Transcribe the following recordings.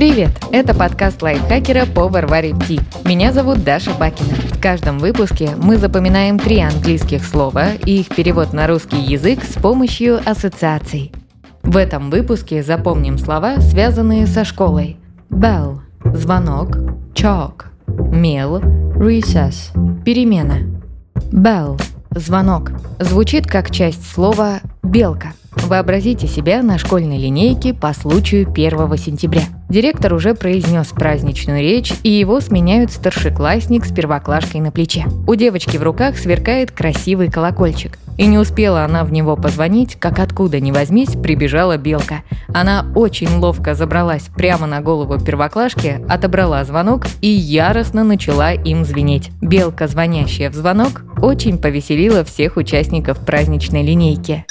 Привет! Это подкаст лайфхакера по Варваре Ти. Меня зовут Даша Бакина. В каждом выпуске мы запоминаем три английских слова и их перевод на русский язык с помощью ассоциаций. В этом выпуске запомним слова, связанные со школой. Bell – звонок, chalk – мел, recess – перемена. Bell – звонок. Звучит как часть слова «белка». Вообразите себя на школьной линейке по случаю 1 сентября. Директор уже произнес праздничную речь, и его сменяют старшеклассник с первоклашкой на плече. У девочки в руках сверкает красивый колокольчик. И не успела она в него позвонить, как откуда ни возьмись, прибежала белка. Она очень ловко забралась прямо на голову первоклашки, отобрала звонок и яростно начала им звенеть. Белка, звонящая в звонок, очень повеселила всех участников праздничной линейки.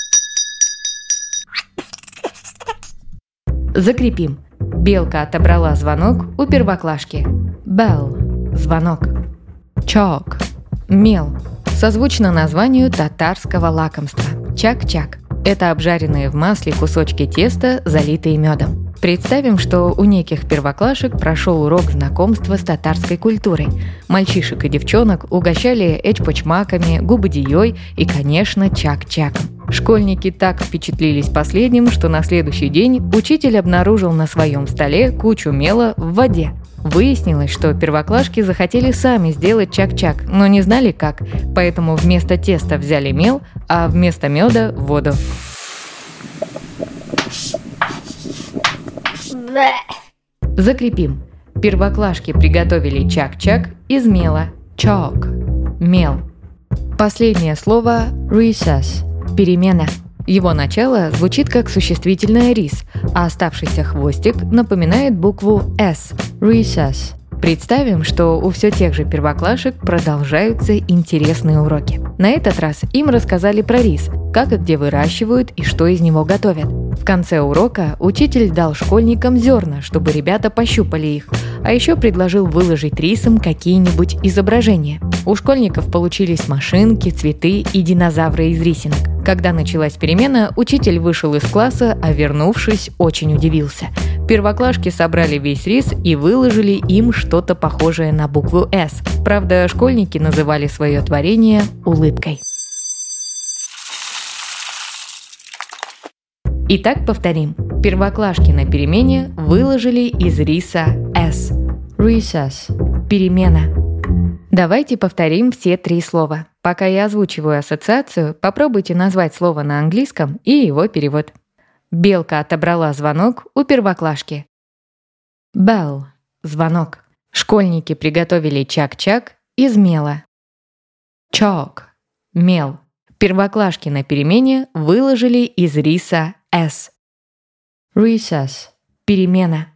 Закрепим. Белка отобрала звонок у первоклашки. Bell – звонок. Chalk – мел. Созвучно названию татарского лакомства. Чак-чак – это обжаренные в масле кусочки теста, залитые медом. Представим, что у неких первоклашек прошел урок знакомства с татарской культурой. Мальчишек и девчонок угощали эчпочмаками, губодией и, конечно, чак-чаком. Школьники так впечатлились последним, что на следующий день учитель обнаружил на своем столе кучу мела в воде. Выяснилось, что первоклашки захотели сами сделать чак-чак, но не знали как, поэтому вместо теста взяли мел, а вместо меда – воду. Закрепим. Первоклашки приготовили чак-чак из мела. Chalk – мел. Последнее слово recess – перемена. Его начало звучит как существительное рис, а оставшийся хвостик напоминает букву S – recess. Представим, что у все тех же первоклашек продолжаются интересные уроки. На этот раз им рассказали про рис, как и где выращивают и что из него готовят. В конце урока учитель дал школьникам зерна, чтобы ребята пощупали их, а еще предложил выложить рисом какие-нибудь изображения. У школьников получились машинки, цветы и динозавры из рисинок. Когда началась перемена, учитель вышел из класса, а вернувшись, очень удивился. Первоклашки собрали весь рис и выложили им что-то похожее на букву «С». Правда, школьники называли свое творение улыбкой. Итак, повторим. Первоклашки на перемене выложили из риса S. Recess. Перемена. Давайте повторим все три слова. Пока я озвучиваю ассоциацию, попробуйте назвать слово на английском и его перевод. Белка отобрала звонок у первоклашки. Bell – звонок. Школьники приготовили чак-чак из мела. Chalk – мел. Первоклашки на перемене выложили из риса S. Recess. Перемена.